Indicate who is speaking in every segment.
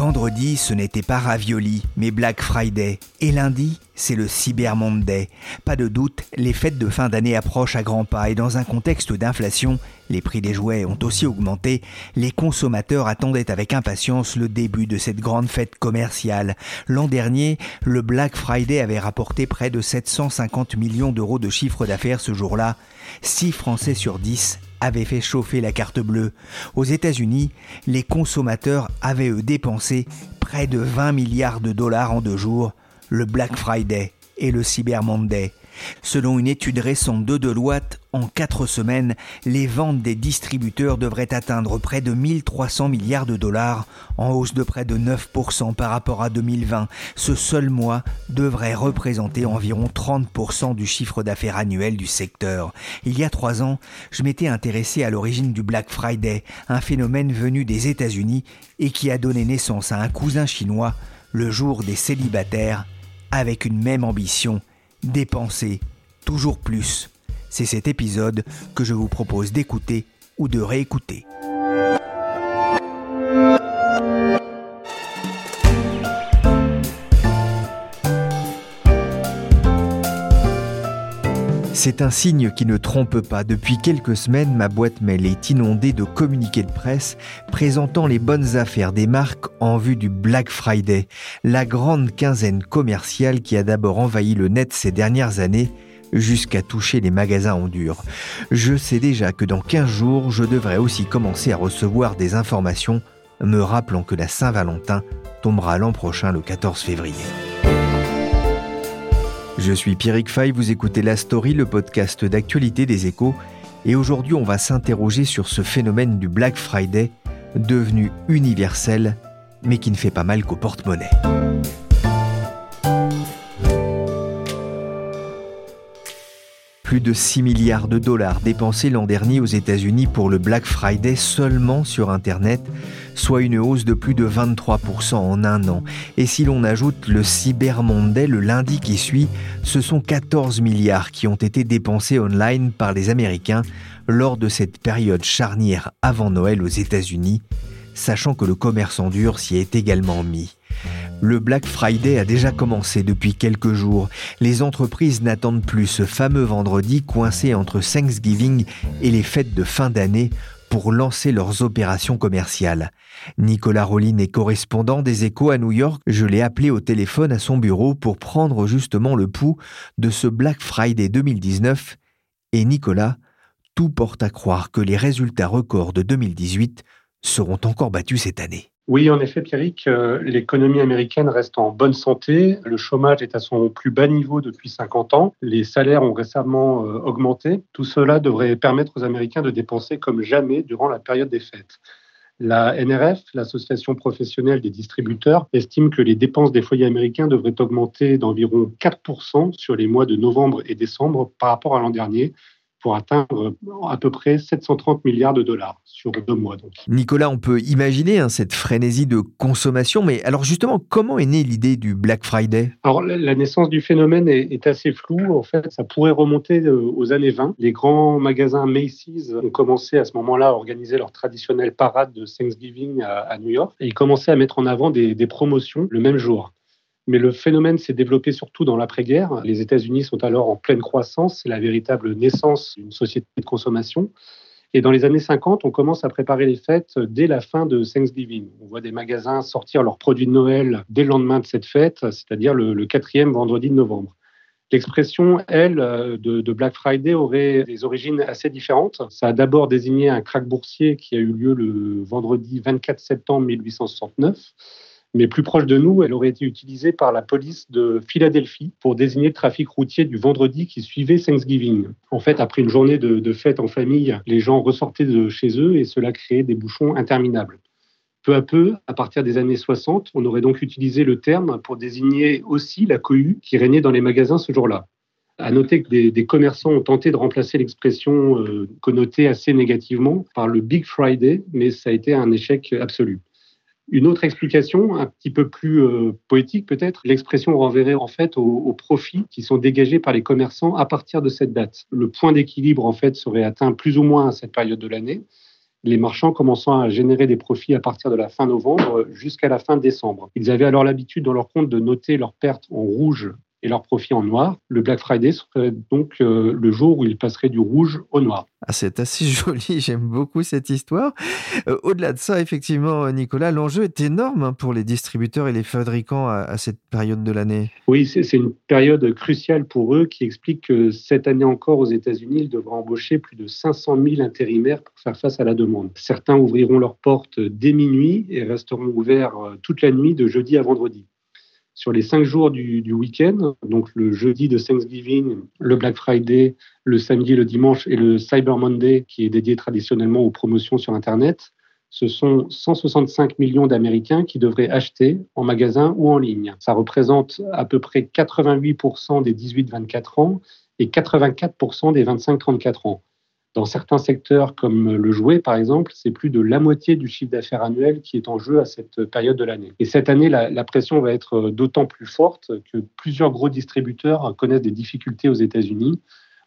Speaker 1: Vendredi, ce n'était pas Ravioli, mais Black Friday. Et lundi, c'est le Cyber Monday. Pas de doute, les fêtes de fin d'année approchent à grands pas et dans un contexte d'inflation, les prix des jouets ont aussi augmenté, les consommateurs attendaient avec impatience le début de cette grande fête commerciale. L'an dernier, le Black Friday avait rapporté près de 750 millions d'euros de chiffre d'affaires ce jour-là. 6 Français sur 10 avait fait chauffer la carte bleue. Aux États-Unis, les consommateurs avaient dépensé près de 20 milliards de dollars en deux jours, le Black Friday et le Cyber Monday. Selon une étude récente de Deloitte, en quatre semaines, les ventes des distributeurs devraient atteindre près de 1300 milliards de dollars, en hausse de près de 9% par rapport à 2020. Ce seul mois devrait représenter environ 30% du chiffre d'affaires annuel du secteur. Il y a trois ans, je m'étais intéressé à l'origine du Black Friday, un phénomène venu des États-Unis et qui a donné naissance à un cousin chinois, le jour des célibataires, avec une même ambition, dépenser toujours plus. C'est cet épisode que je vous propose d'écouter ou de réécouter. C'est un signe qui ne trompe pas. Depuis quelques semaines, ma boîte mail est inondée de communiqués de presse présentant les bonnes affaires des marques en vue du Black Friday, la grande quinzaine commerciale qui a d'abord envahi le net ces dernières années jusqu'à toucher les magasins en dur. Je sais déjà que dans 15 jours, je devrais aussi commencer à recevoir des informations me rappelant que la Saint-Valentin tombera l'an prochain le 14 février. Je suis Pierrick Fay, vous écoutez La Story, le podcast d'actualité des échos, et aujourd'hui on va s'interroger sur ce phénomène du Black Friday, devenu universel, mais qui ne fait pas mal qu'au porte-monnaie. plus de 6 milliards de dollars dépensés l'an dernier aux États-Unis pour le Black Friday seulement sur Internet, soit une hausse de plus de 23% en un an. Et si l'on ajoute le Cyber Monday le lundi qui suit, ce sont 14 milliards qui ont été dépensés online par les Américains lors de cette période charnière avant Noël aux États-Unis, sachant que le commerce en dur s'y est également mis. Le Black Friday a déjà commencé depuis quelques jours. Les entreprises n'attendent plus ce fameux vendredi coincé entre Thanksgiving et les fêtes de fin d'année pour lancer leurs opérations commerciales. Nicolas Rollin est correspondant des échos à New York. Je l'ai appelé au téléphone à son bureau pour prendre justement le pouls de ce Black Friday 2019. Et Nicolas, tout porte à croire que les résultats records de 2018 seront encore battus cette année.
Speaker 2: Oui, en effet, Pierrick, euh, l'économie américaine reste en bonne santé. Le chômage est à son plus bas niveau depuis 50 ans. Les salaires ont récemment euh, augmenté. Tout cela devrait permettre aux Américains de dépenser comme jamais durant la période des fêtes. La NRF, l'association professionnelle des distributeurs, estime que les dépenses des foyers américains devraient augmenter d'environ 4% sur les mois de novembre et décembre par rapport à l'an dernier, pour atteindre à peu près 730 milliards de dollars sur deux mois. Donc.
Speaker 1: Nicolas, on peut imaginer hein, cette frénésie de consommation, mais alors justement, comment est née l'idée du Black Friday?
Speaker 2: Alors la naissance du phénomène est, assez floue. En fait, ça pourrait remonter euh, aux années 20. Les grands magasins Macy's ont commencé à ce moment-là à organiser leur traditionnelle parade de Thanksgiving à, New York et ils commençaient à mettre en avant des promotions le même jour. Mais le phénomène s'est développé surtout dans l'après-guerre. Les États-Unis sont alors en pleine croissance, c'est la véritable naissance d'une société de consommation. Et dans les années 50, on commence à préparer les fêtes dès la fin de Thanksgiving. On voit des magasins sortir leurs produits de Noël dès le lendemain de cette fête, c'est-à-dire le, quatrième vendredi de novembre. L'expression, elle, de, de, Black Friday aurait des origines assez différentes. Ça a d'abord désigné un krach boursier qui a eu lieu le vendredi 24 septembre 1869 mais plus proche de nous, elle aurait été utilisée par la police de Philadelphie pour désigner le trafic routier du vendredi qui suivait Thanksgiving. En fait, après une journée de, fête en famille, les gens ressortaient de chez eux et cela créait des bouchons interminables. Peu à peu, à partir des années 60, on aurait donc utilisé le terme pour désigner aussi la cohue qui régnait dans les magasins ce jour-là. À noter que des, commerçants ont tenté de remplacer l'expression euh, connotée assez négativement par le Big Friday, mais ça a été un échec absolu. Une autre explication, un petit peu plus euh, poétique peut-être, l'expression renverrait en fait aux, profits qui sont dégagés par les commerçants à partir de cette date. Le point d'équilibre en fait serait atteint plus ou moins à cette période de l'année. les marchands commençant à générer des profits à partir de la fin novembre jusqu'à la fin décembre. Ils avaient alors l'habitude dans leur compte de noter leurs pertes en rouge et leurs profits en noir. Le Black Friday serait donc euh, le jour où ils passeraient du rouge au noir.
Speaker 1: Ah, c'est assez joli, j'aime beaucoup cette histoire. Euh, au-delà de ça, effectivement, Nicolas, l'enjeu est énorme hein, pour les distributeurs et les fabricants à, cette période de l'année.
Speaker 2: Oui, c'est une période cruciale pour eux qui explique que cette année encore aux États-Unis, ils devront embaucher plus de 500 000 intérimaires pour faire face à la demande. Certains ouvriront leurs portes dès minuit et resteront ouverts euh, toute la nuit de jeudi à vendredi sur les cinq jours du, week-end, donc le jeudi de Thanksgiving, le Black Friday, le samedi, le dimanche et le Cyber Monday, qui est dédié traditionnellement aux promotions sur Internet, ce sont 165 millions d'Américains qui devraient acheter en magasin ou en ligne. Ça représente à peu près 88% des 18-24 ans et 84% des 25-34 ans. Dans certains secteurs comme le jouet, par exemple, c'est plus de la moitié du chiffre d'affaires annuel qui est en jeu à cette période de l'année. Et cette année, la, pression va être d'autant plus forte que plusieurs gros distributeurs connaissent des difficultés aux États-Unis.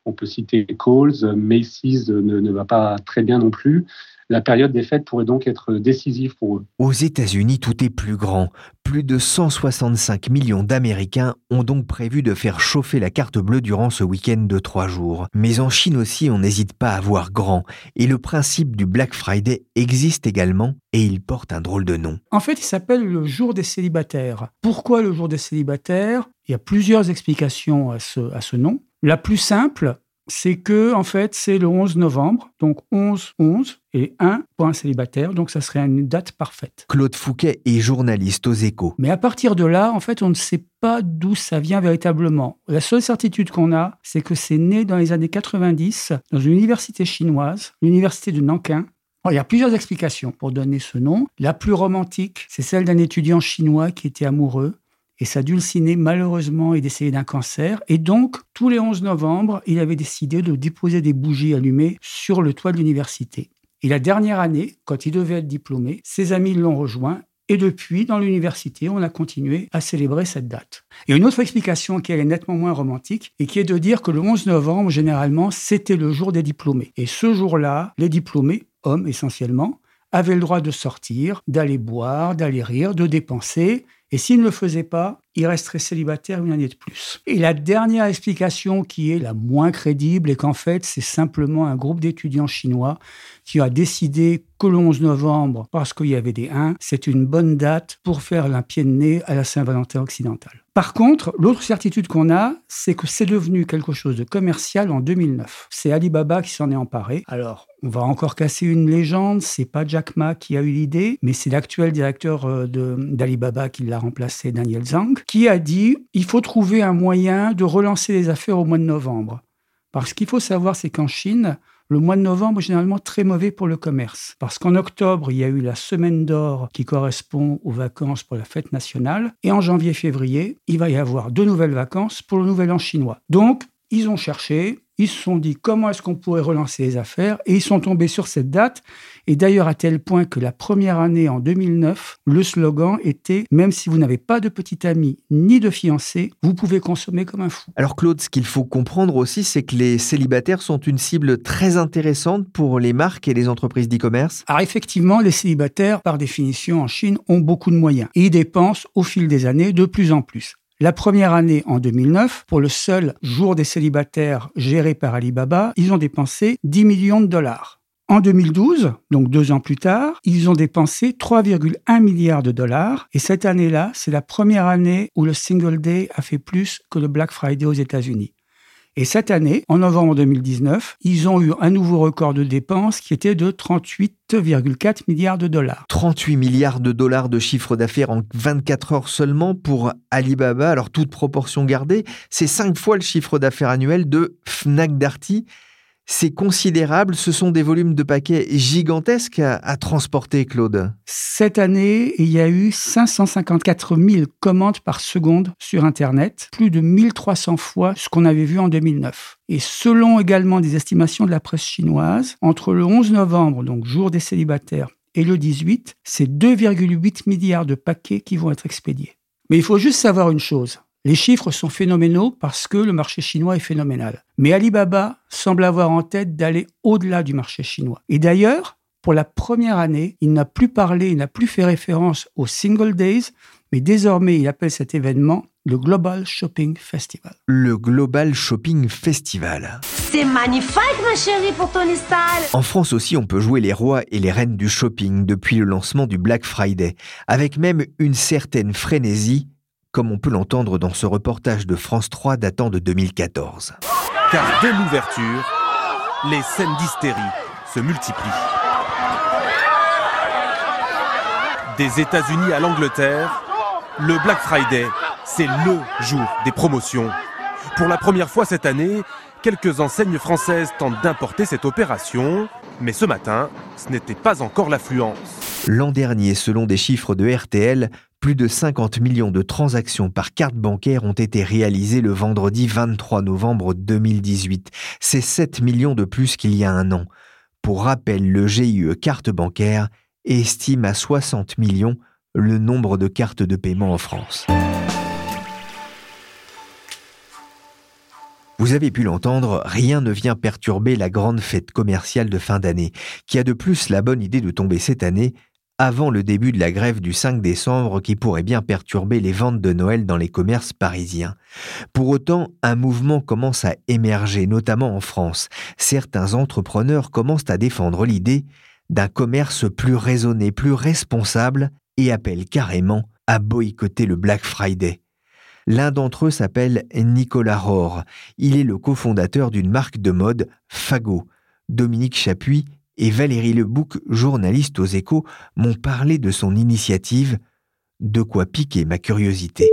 Speaker 2: On peut citer Coles, Macy's ne, ne va pas très bien non plus. La période des fêtes pourrait donc être décisive pour eux.
Speaker 1: Aux États-Unis, tout est plus grand. Plus de 165 millions d'Américains ont donc prévu de faire chauffer la carte bleue durant ce week-end de trois jours. Mais en Chine aussi, on n'hésite pas à voir grand. Et le principe du Black Friday existe également et il porte un drôle de nom.
Speaker 3: En fait, il s'appelle le jour des célibataires. Pourquoi le jour des célibataires? Il y a plusieurs explications à ce, à ce nom. La plus simple, c'est que en fait c'est le 11 novembre, donc 11 11 et 1 pour un célibataire, donc ça serait une date parfaite.
Speaker 1: Claude Fouquet est journaliste aux Échos.
Speaker 3: Mais à partir de là, en fait, on ne sait pas d'où ça vient véritablement. La seule certitude qu'on a, c'est que c'est né dans les années 90 dans une université chinoise, l'université de Nankin, il y a plusieurs explications pour donner ce nom. La plus romantique, c'est celle d'un étudiant chinois qui était amoureux et sa dulcinée, malheureusement, est décédée d'un cancer. Et donc, tous les 11 novembre, il avait décidé de déposer des bougies allumées sur le toit de l'université. Et la dernière année, quand il devait être diplômé, ses amis l'ont rejoint et depuis, dans l'université, on a continué à célébrer cette date. Et une autre explication qui est nettement moins romantique et qui est de dire que le 11 novembre, généralement, c'était le jour des diplômés. Et ce jour-là, les diplômés, hommes essentiellement, avaient le droit de sortir, d'aller boire, d'aller rire, de dépenser. Et s'il ne le faisait pas, il resterait célibataire une année de plus. Et la dernière explication qui est la moins crédible est qu'en fait, c'est simplement un groupe d'étudiants chinois qui a décidé le 11 novembre, parce qu'il y avait des 1, c'est une bonne date pour faire un pied de nez à la Saint-Valentin occidentale. Par contre, l'autre certitude qu'on a, c'est que c'est devenu quelque chose de commercial en 2009. C'est Alibaba qui s'en est emparé. Alors, on va encore casser une légende, c'est pas Jack Ma qui a eu l'idée, mais c'est l'actuel directeur euh, d'Alibaba qui l'a remplacé, Daniel Zhang, qui a dit il faut trouver un moyen de relancer les affaires au mois de novembre. Parce qu'il faut savoir, c'est qu'en Chine, le mois de novembre est généralement très mauvais pour le commerce. Parce qu'en octobre, il y a eu la semaine d'or qui correspond aux vacances pour la fête nationale. Et en janvier-février, il va y avoir de nouvelles vacances pour le nouvel an chinois. Donc, ils ont cherché, ils se sont dit comment est-ce qu'on pourrait relancer les affaires? Et ils sont tombés sur cette date. Et d'ailleurs à tel point que la première année en 2009, le slogan était même si vous n'avez pas de petit ami ni de fiancé, vous pouvez consommer comme un fou.
Speaker 1: Alors Claude, ce qu'il faut comprendre aussi, c'est que les célibataires sont une cible très intéressante pour les marques et les entreprises d'e-commerce.
Speaker 3: Alors effectivement, les célibataires, par définition en Chine, ont beaucoup de moyens et ils dépensent au fil des années de plus en plus. La première année, en 2009, pour le seul jour des célibataires géré par Alibaba, ils ont dépensé 10 millions de dollars. En 2012, donc deux ans plus tard, ils ont dépensé 3,1 milliards de dollars. Et cette année-là, c'est la première année où le Single Day a fait plus que le Black Friday aux États-Unis. Et cette année, en novembre 2019, ils ont eu un nouveau record de dépenses qui était de 38,4 milliards de dollars.
Speaker 1: 38 milliards de dollars de chiffre d'affaires en 24 heures seulement pour Alibaba. Alors toute proportion gardée, c'est cinq fois le chiffre d'affaires annuel de Fnac Darty c'est considérable, ce sont des volumes de paquets gigantesques à, transporter, Claude.
Speaker 3: Cette année, il y a eu 554 000 commandes par seconde sur Internet, plus de 1300 fois ce qu'on avait vu en 2009. Et selon également des estimations de la presse chinoise, entre le 11 novembre, donc jour des célibataires, et le 18, c'est 2,8 milliards de paquets qui vont être expédiés. Mais il faut juste savoir une chose, les chiffres sont phénoménaux parce que le marché chinois est phénoménal. Mais Alibaba semble avoir en tête d'aller au-delà du marché chinois. Et d'ailleurs, Pour la première année, il n'a plus parlé, il n'a plus fait référence aux Single Days, mais désormais il appelle cet événement le Global Shopping Festival.
Speaker 1: Le Global Shopping Festival.
Speaker 4: C'est magnifique, ma chérie, pour ton install.
Speaker 1: En France aussi, on peut jouer les rois et les reines du shopping depuis le lancement du Black Friday, avec même une certaine frénésie, comme on peut l'entendre dans ce reportage de France 3 datant de 2014.
Speaker 5: Car dès l'ouverture, les scènes d'hystérie se multiplient. Des États-Unis à l'Angleterre, le Black Friday c'est le jour des promotions. Pour la première fois cette année, quelques enseignes françaises tentent d'importer cette opération, mais ce matin, ce n'était pas encore l'affluence.
Speaker 1: L'an dernier, selon des chiffres de RTL, plus de 50 millions de transactions par carte bancaire ont été réalisées le vendredi 23 novembre 2018. C'est 7 millions de plus qu'il y a un an. Pour rappel, le GIE carte bancaire estime à 60 millions le nombre de cartes de paiement en France. Vous avez pu l'entendre, rien ne vient perturber la grande fête commerciale de fin d'année, qui a de plus la bonne idée de tomber cette année avant le début de la grève du 5 décembre qui pourrait bien perturber les ventes de Noël dans les commerces parisiens. Pour autant, un mouvement commence à émerger, notamment en France. Certains entrepreneurs commencent à défendre l'idée d'un commerce plus raisonné, plus responsable et appellent carrément à boycotter le Black Friday. L'un d'entre eux s'appelle Nicolas Rohr. Il est le cofondateur d'une marque de mode, Fago. Dominique Chapuis et Valérie Lebouc, journaliste aux échos, m'ont parlé de son initiative, de quoi piquer ma curiosité.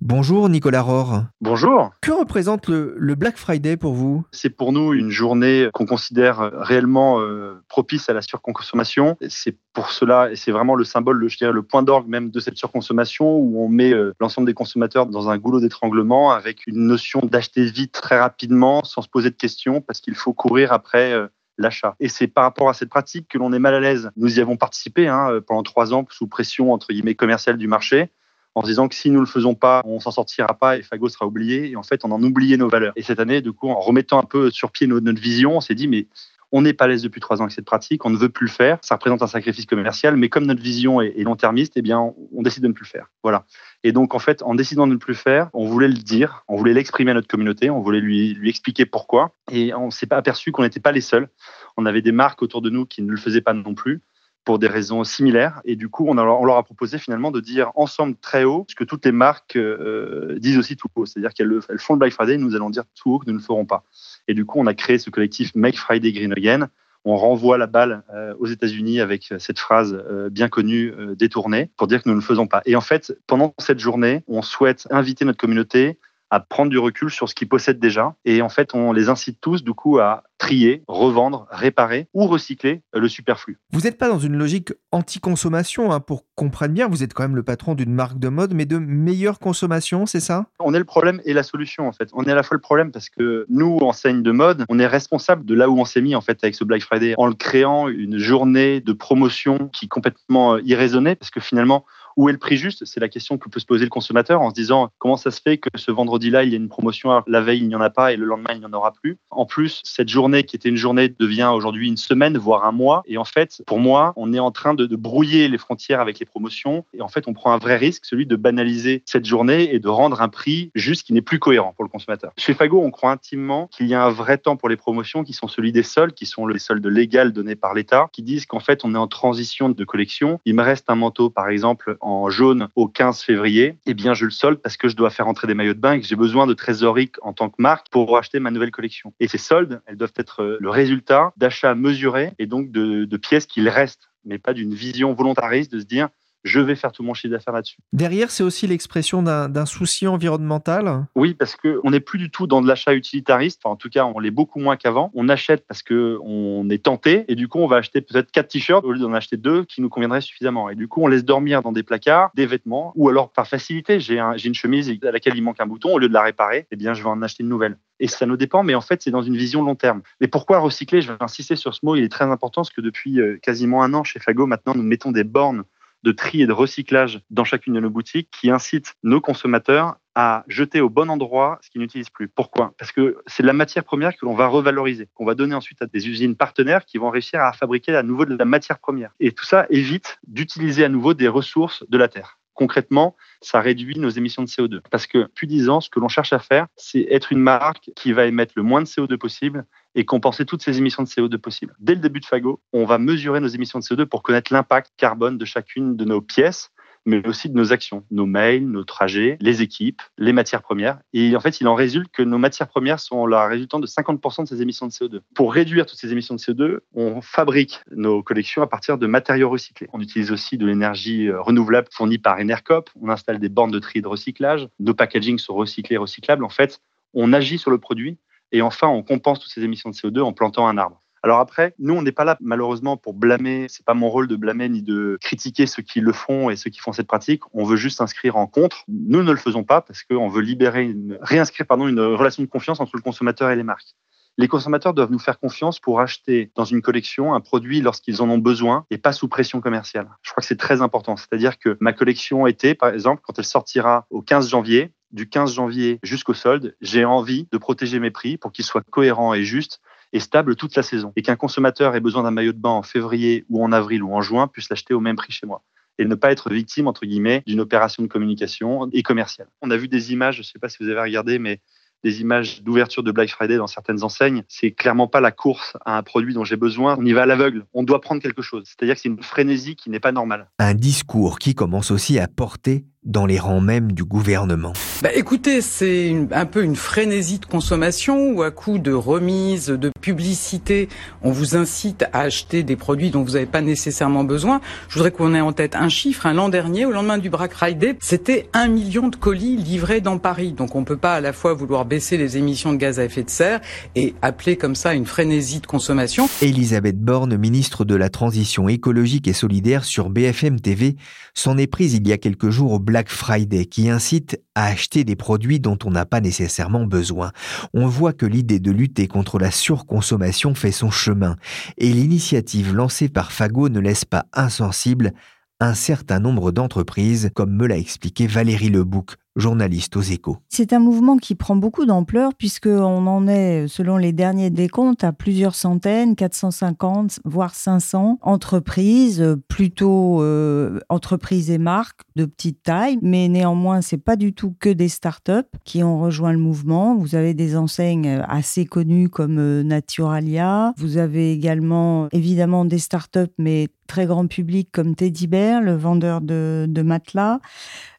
Speaker 1: Bonjour Nicolas Rohr.
Speaker 6: Bonjour.
Speaker 1: Que représente le, Black Friday pour vous?
Speaker 6: C'est pour nous une journée qu'on considère réellement euh, propice à la surconsommation. C'est pour cela, et c'est vraiment le symbole, je dirais, le point d'orgue même de cette surconsommation, où on met euh, l'ensemble des consommateurs dans un goulot d'étranglement avec une notion d'acheter vite très rapidement sans se poser de questions parce qu'il faut courir après euh, l'achat. Et c'est par rapport à cette pratique que l'on est mal à l'aise. Nous y avons participé hein, pendant trois ans sous pression entre guillemets commerciale du marché en se disant que si nous le faisons pas, on s'en sortira pas et Fago sera oublié. Et en fait, on en oubliait nos valeurs. Et cette année, du coup, en remettant un peu sur pied notre, vision, on s'est dit, mais on n'est pas à l'aise depuis trois ans avec cette pratique, on ne veut plus le faire. Ça représente un sacrifice commercial, mais comme notre vision est, long-termiste, eh bien, on, décide de ne plus le faire. Voilà. Et donc, en fait, en décidant de ne plus le faire, on voulait le dire, on voulait l'exprimer à notre communauté, on voulait lui, expliquer pourquoi. Et on s'est pas aperçu qu'on n'était pas les seuls. On avait des marques autour de nous qui ne le faisaient pas non plus pour des raisons similaires. Et du coup, on, leur a proposé finalement de dire ensemble très haut ce que toutes les marques euh, disent aussi tout haut. C'est-à-dire qu'elles elles font le Black Friday, nous allons dire tout haut que nous ne le ferons pas. Et du coup, on a créé ce collectif Make Friday Green Again. On renvoie la balle euh, aux États-Unis avec cette phrase euh, bien connue détournée pour dire que nous ne le faisons pas. Et en fait, pendant cette journée, on souhaite inviter notre communauté à prendre du recul sur ce qu'ils possèdent déjà. Et en fait, on les incite tous, du coup, à trier, revendre, réparer ou recycler le superflu.
Speaker 1: Vous n'êtes pas dans une logique anti-consommation, hein, pour comprendre bien, vous êtes quand même le patron d'une marque de mode, mais de meilleure consommation, c'est ça?
Speaker 6: On est le problème et la solution, en fait. On est à la fois le problème parce que nous, enseigne de mode, on est responsable de là où on s'est mis, en fait, avec ce Black Friday, en le créant une journée de promotion qui est complètement irraisonnée, parce que finalement, où est le prix juste? C'est la question que peut se poser le consommateur en se disant comment ça se fait que ce vendredi-là, il y a une promotion, la veille, il n'y en a pas et le lendemain, il n'y en aura plus? En plus, cette journée qui était une journée devient aujourd'hui une semaine, voire un mois. Et en fait, pour moi, on est en train de, brouiller les frontières avec les promotions. Et en fait, on prend un vrai risque, celui de banaliser cette journée et de rendre un prix juste qui n'est plus cohérent pour le consommateur. Chez Fago, on croit intimement qu'il y a un vrai temps pour les promotions qui sont celui des soldes, qui sont les soldes légales donnés par l'État, qui disent qu'en fait, on est en transition de collection. Il me reste un manteau, par exemple, en jaune au 15 février, eh bien, je le solde parce que je dois faire entrer des maillots de bain et que j'ai besoin de trésorerie en tant que marque pour acheter ma nouvelle collection. Et ces soldes, elles doivent être euh, le résultat d'achats mesurés et donc de, pièces qu'il reste, mais pas d'une vision volontariste de se dire je vais faire tout mon chiffre d'affaires là-dessus.
Speaker 1: Derrière, c'est aussi l'expression d'un souci environnemental
Speaker 6: Oui, parce qu'on n'est plus du tout dans de l'achat utilitariste. en tout cas, on l'est beaucoup moins qu'avant. On achète parce qu'on est tenté et du coup, on va acheter peut-être quatre t-shirts au lieu d'en acheter deux qui nous conviendraient suffisamment. Et du coup, on laisse dormir dans des placards des vêtements ou alors par facilité, j'ai une chemise à laquelle il manque un bouton, au lieu de la réparer, eh bien, je vais en acheter une nouvelle. Et ça nous dépend, mais en fait, c'est dans une vision long terme. Mais pourquoi recycler? Je vais insister sur ce mot, il est très important parce que depuis euh, quasiment un an chez Fago, maintenant, nous mettons des bornes de tri et de recyclage dans chacune de nos boutiques qui incite nos consommateurs à jeter au bon endroit ce qu'ils n'utilisent plus. Pourquoi? Parce que c'est la matière première que l'on va revaloriser, qu'on va donner ensuite à des usines partenaires qui vont réussir à fabriquer à nouveau de la matière première. Et tout ça évite d'utiliser à nouveau des ressources de la Terre. Concrètement, ça réduit nos émissions de CO2. Parce que, 10 ans, ce que l'on cherche à faire, c'est être une marque qui va émettre le moins de CO2 possible et compenser toutes ces émissions de CO2 possibles. Dès le début de Fago, on va mesurer nos émissions de CO2 pour connaître l'impact carbone de chacune de nos pièces mais aussi de nos actions, nos mails, nos trajets, les équipes, les matières premières. Et en fait, il en résulte que nos matières premières sont la résultante de 50% de ces émissions de CO2. Pour réduire toutes ces émissions de CO2, on fabrique nos collections à partir de matériaux recyclés. On utilise aussi de l'énergie euh, renouvelable fournie par Enercop. On installe des bornes de tri et de recyclage. Nos packagings sont recyclés et recyclables. En fait, on agit sur le produit et enfin, on compense toutes ces émissions de CO2 en plantant un arbre. Alors après, nous, on n'est pas là malheureusement pour blâmer. C'est pas mon rôle de blâmer ni de critiquer ceux qui le font et ceux qui font cette pratique. On veut juste s'inscrire en contre. Nous ne le faisons pas parce qu'on veut libérer, une, réinscrire pardon, une relation de confiance entre le consommateur et les marques. Les consommateurs doivent nous faire confiance pour acheter dans une collection un produit lorsqu'ils en ont besoin et pas sous pression commerciale. Je crois que c'est très important. C'est-à-dire que ma collection été, par exemple, quand elle sortira au 15 janvier, du 15 janvier jusqu'au solde, j'ai envie de protéger mes prix pour qu'ils soient cohérents et justes et stable toute la saison. Et qu'un consommateur ait besoin d'un maillot de bain en février ou en avril ou en juin puisse l'acheter au même prix chez moi et ne pas être victime, entre guillemets, d'une opération de communication et commerciale. On a vu des images, je ne sais pas si vous avez regardé, mais des images d'ouverture de Black Friday dans certaines enseignes. C'est clairement pas la course à un produit dont j'ai besoin. On y va à l'aveugle. On doit prendre quelque chose. C'est-à-dire que c'est une frénésie qui n'est pas normale.
Speaker 1: Un discours qui commence aussi à porter dans les rangs même du gouvernement
Speaker 7: bah, Écoutez, c'est un peu une frénésie de consommation où à coup de remise, de publicité, on vous incite à acheter des produits dont vous n'avez pas nécessairement besoin. Je voudrais qu'on ait en tête un chiffre. L'an dernier, au lendemain du Black Friday, c'était un million de colis livrés dans Paris. Donc on ne peut pas à la fois vouloir baisser les émissions de gaz à effet de serre et appeler comme ça une frénésie de consommation.
Speaker 1: Elisabeth Borne, ministre de la Transition écologique et solidaire sur BFM TV, s'en est prise il y a quelques jours au Black Friday qui incite à acheter des produits dont on n'a pas nécessairement besoin. On voit que l'idée de lutter contre la surconsommation fait son chemin et l'initiative lancée par Fago ne laisse pas insensible un certain nombre d'entreprises, comme me l'a expliqué Valérie Lebouc, journaliste aux échos.
Speaker 8: C'est un mouvement qui prend beaucoup d'ampleur puisqu'on en est, selon les derniers décomptes, à plusieurs centaines, 450, voire 500 entreprises, plutôt euh, entreprises et marques de petite taille, mais néanmoins, c'est pas du tout que des startups qui ont rejoint le mouvement. Vous avez des enseignes assez connues comme euh, Naturalia. Vous avez également, évidemment, des startups, mais très grand public comme Teddy Bear, le vendeur de, de matelas.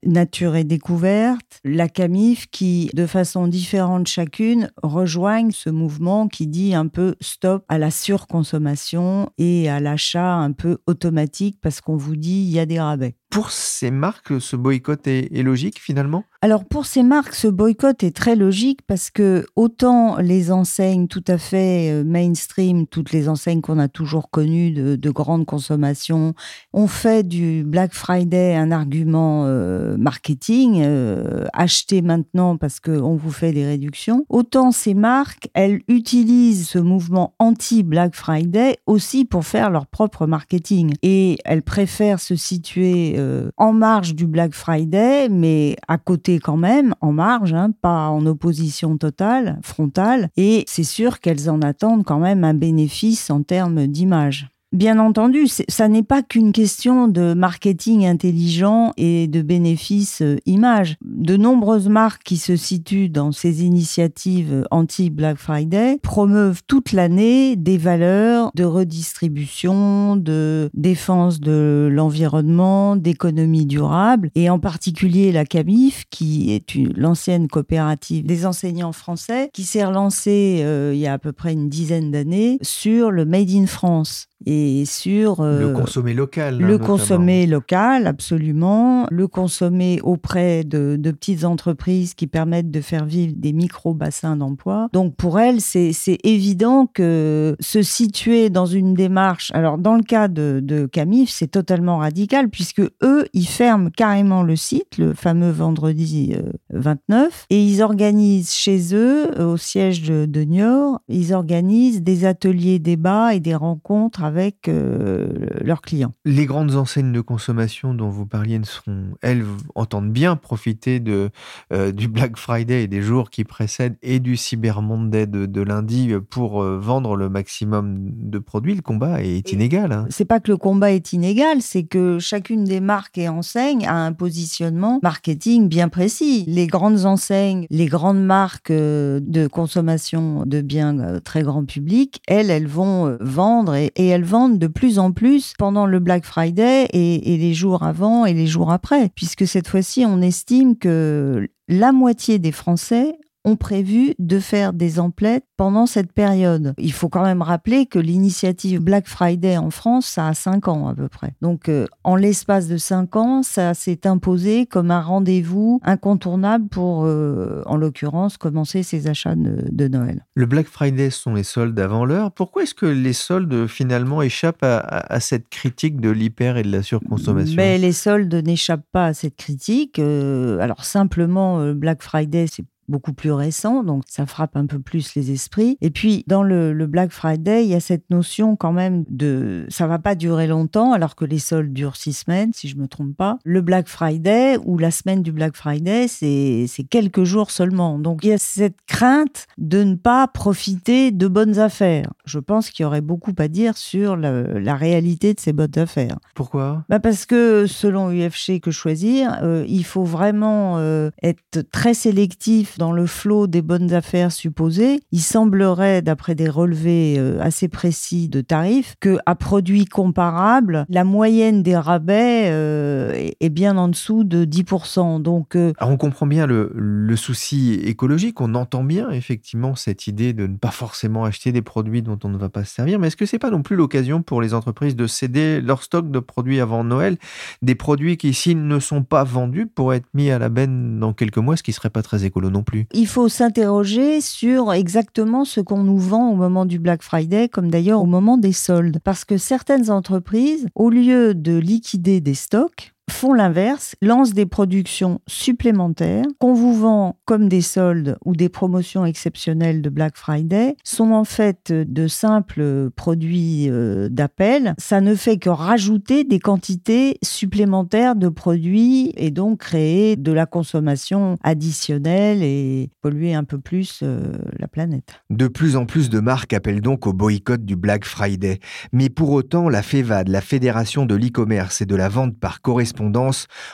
Speaker 8: Nature et Découverte, la CAMIF, qui, de façon différente chacune, rejoignent ce mouvement qui dit un peu stop à la surconsommation et à l'achat un peu automatique parce qu'on vous dit il y a des rabais
Speaker 9: pour ces marques, ce boycott est, logique finalement?
Speaker 8: Alors pour ces marques, ce boycott est très logique parce que autant les enseignes tout à fait euh, mainstream, toutes les enseignes qu'on a toujours connues de, grande consommation, ont fait du Black Friday un argument euh, marketing, euh, acheter maintenant parce qu'on vous fait des réductions, autant ces marques, elles utilisent ce mouvement anti-Black Friday aussi pour faire leur propre marketing. Et elles préfèrent se situer euh, en marge du Black Friday, mais à côté quand même, en marge, hein, pas en opposition totale, frontale. Et c'est sûr qu'elles en attendent quand même un bénéfice en termes d'image. Bien entendu, ça n'est pas qu'une question de marketing intelligent et de bénéfices euh, image. De nombreuses marques qui se situent dans ces initiatives anti-Black Friday promeuvent toute l'année des valeurs de redistribution, de défense de l'environnement, d'économie durable, et en particulier la CAMIF, qui est l'ancienne coopérative des enseignants français, qui s'est relancée euh, il y a à peu près une dizaine d'années sur le Made in France et sur
Speaker 9: le euh, consommer local.
Speaker 8: Le consommer local, absolument. Le consommer auprès de, de, petites entreprises qui permettent de faire vivre des micro-bassins d'emploi. Donc pour elles, c'est évident que se situer dans une démarche, alors dans le cas de, de Camif, c'est totalement radical puisque eux, ils ferment carrément le site, le fameux vendredi 29, euh, et ils organisent chez eux, au siège de, de Niort, ils organisent des ateliers débats et des rencontres avec avec euh, leurs clients.
Speaker 9: Les grandes enseignes de consommation dont vous parliez ne seront, elles, entendent bien profiter de, euh, du Black Friday et des jours qui précèdent et du Cyber Monday de, de lundi pour vendre le maximum de produits. Le combat est inégal. Hein.
Speaker 8: C'est pas que le combat est inégal, c'est que chacune des marques et enseignes a un positionnement marketing bien précis. Les grandes enseignes, les grandes marques de consommation de biens très grand public, elles, elles vont euh, vendre et, elles vendent de plus en plus pendant le Black Friday et, les jours avant et les jours après, puisque cette fois-ci, on estime que la moitié des Français ont prévu de faire des emplettes pendant cette période. Il faut quand même rappeler que l'initiative Black Friday en France, ça a cinq ans à peu près. Donc, euh, en l'espace de cinq ans, ça s'est imposé comme un rendez-vous incontournable pour, euh, en l'occurrence, commencer ses achats de, Noël.
Speaker 9: Le Black Friday sont les soldes avant l'heure. Pourquoi est-ce que les soldes finalement échappent à, cette critique de l'hyper et de la surconsommation?
Speaker 8: Mais les soldes n'échappent pas à cette critique. Euh, alors simplement, Black Friday, c'est beaucoup plus récent, donc ça frappe un peu plus les esprits. Et puis, dans le, Black Friday, il y a cette notion quand même de ça va pas durer longtemps, alors que les soldes durent six semaines, si je me trompe pas. Le Black Friday ou la semaine du Black Friday, c'est quelques jours seulement. Donc, il y a cette crainte de ne pas profiter de bonnes affaires. Je pense qu'il y aurait beaucoup à dire sur la, réalité de ces bonnes affaires.
Speaker 9: Pourquoi?
Speaker 8: Bah Parce que, selon UFC Que Choisir, euh, il faut vraiment euh, être très sélectif dans le flot des bonnes affaires supposées, il semblerait, d'après des relevés euh, assez précis de tarifs, que à produits comparables, la moyenne des rabais euh, est bien en dessous de 10%. Donc,
Speaker 9: euh, on comprend bien le, souci écologique, on entend bien effectivement cette idée de ne pas forcément acheter des produits dont on ne va pas se servir, mais est-ce que c'est pas non plus l'occasion pour les entreprises de céder leur stock de produits avant Noël, des produits qui s'ils ne sont pas vendus pourraient être mis à la benne dans quelques mois, ce qui serait pas très écolo non?
Speaker 8: Il faut s'interroger sur exactement ce qu'on nous vend au moment du Black Friday, comme d'ailleurs au moment des soldes. Parce que certaines entreprises, au lieu de liquider des stocks, font l'inverse, lancent des productions supplémentaires qu'on vous vend comme des soldes ou des promotions exceptionnelles de Black Friday, sont en fait de simples produits euh, d'appel. Ça ne fait que rajouter des quantités supplémentaires de produits et donc créer de la consommation additionnelle et polluer un peu plus euh, la planète.
Speaker 1: De plus en plus de marques appellent donc au boycott du Black Friday. Mais pour autant, la FEVAD, la Fédération de l'e-commerce et de la vente par correspondance,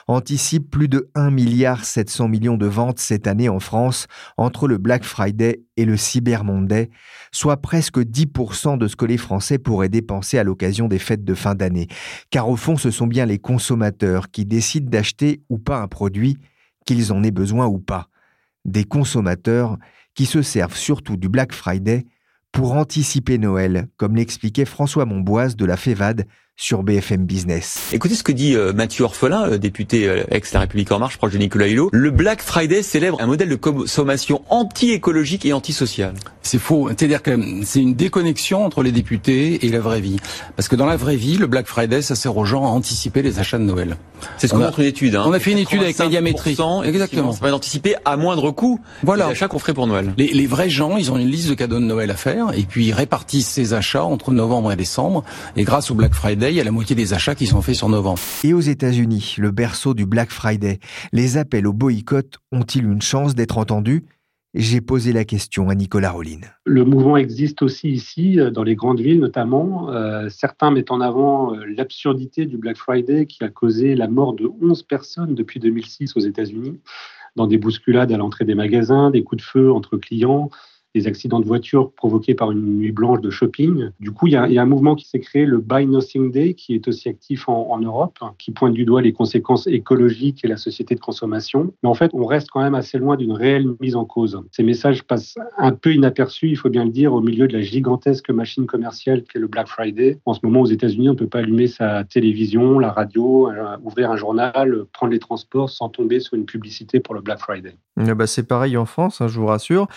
Speaker 1: anticipe plus de 1 milliard 700 millions de ventes cette année en France entre le Black Friday et le Cyber Monday, soit presque 10% de ce que les Français pourraient dépenser à l'occasion des fêtes de fin d'année. Car au fond, ce sont bien les consommateurs qui décident d'acheter ou pas un produit, qu'ils en aient besoin ou pas. Des consommateurs qui se servent surtout du Black Friday pour anticiper Noël, comme l'expliquait François Monboise de la FEVAD sur BFM Business.
Speaker 10: Écoutez ce que dit euh, Mathieu Orphelin, euh, député euh, ex-La République En Marche, proche de Nicolas Hulot. Le Black Friday célèbre un modèle de consommation anti-écologique et antisocial.
Speaker 11: C'est faux. C'est-à-dire que c'est une déconnexion entre les députés et la vraie vie. Parce que dans la vraie vie, le Black Friday, ça sert aux gens à anticiper les achats de Noël.
Speaker 10: C'est ce qu'on montre une étude. Hein.
Speaker 11: On a fait une étude avec Médiamétrie.
Speaker 10: Exactement. Ça va d'anticiper à moindre coût voilà. les achats qu'on ferait pour Noël.
Speaker 11: Les, les, vrais gens, ils ont une liste de cadeaux de Noël à faire et puis ils répartissent ces achats entre novembre et décembre. Et grâce au Black Friday, il y a la moitié des achats qui sont faits sur novembre.
Speaker 1: Et aux États-Unis, le berceau du Black Friday, les appels au boycott ont-ils une chance d'être entendus? J'ai posé la question à Nicolas Rolline.
Speaker 2: Le mouvement existe aussi ici, euh, dans les grandes villes notamment. Euh, certains mettent en avant euh, l'absurdité du Black Friday qui a causé la mort de 11 personnes depuis 2006 aux États-Unis, dans des bousculades à l'entrée des magasins, des coups de feu entre clients, des accidents de voiture provoqués par une nuit blanche de shopping. Du coup, il y a, un mouvement qui s'est créé, le Buy Nothing Day, qui est aussi actif en, Europe, qui pointe du doigt les conséquences écologiques et la société de consommation. Mais en fait, on reste quand même assez loin d'une réelle mise en cause. Ces messages passent un peu inaperçus, il faut bien le dire, au milieu de la gigantesque machine commerciale qu'est le Black Friday. En ce moment, aux États-Unis, on ne peut pas allumer sa télévision, la radio, euh, ouvrir un journal, prendre les transports sans tomber sur une publicité pour le Black Friday.
Speaker 9: bah c'est pareil en France, hein, je vous rassure.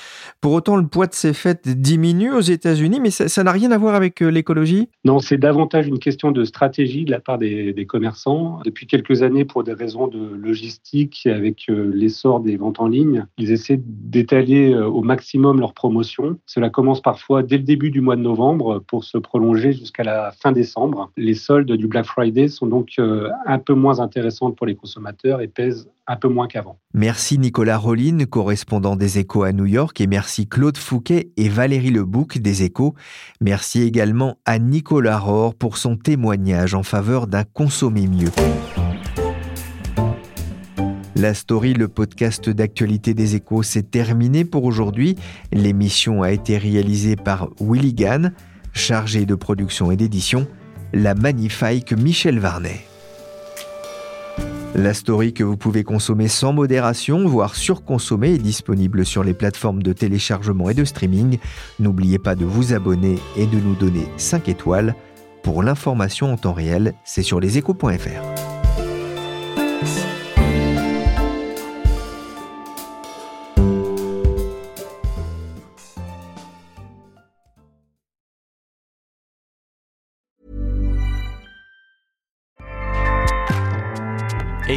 Speaker 9: Pour autant, le le poids de ces fêtes diminue aux États-Unis, mais ça n'a rien à voir avec euh, l'écologie?
Speaker 2: Non, c'est davantage une question de stratégie de la part des, des, commerçants. Depuis quelques années, pour des raisons de logistique, avec euh, l'essor des ventes en ligne, ils essaient d'étaler euh, au maximum leur promotion. Cela commence parfois dès le début du mois de novembre pour se prolonger jusqu'à la fin décembre. Les soldes du Black Friday sont donc un peu moins intéressantes pour les consommateurs et pèsent un peu moins qu'avant.
Speaker 1: Merci Nicolas Rollin, correspondant des Échos à New York, et merci Claude Fouquet et Valérie Lebouc des Échos. Merci également à Nicolas Rohr pour son témoignage en faveur d'un consommer mieux. La story, le podcast d'actualité des échos, c'est terminé pour aujourd'hui. L'émission a été réalisée par Willy Gann, chargé de production et d'édition, la magnifique Michel Varnet. La story que vous pouvez consommer sans modération, voire surconsommer, est disponible sur les plateformes de téléchargement et de streaming. N'oubliez pas de vous abonner et de nous donner 5 étoiles. Pour l'information en temps réel, c'est sur leséchos.fr.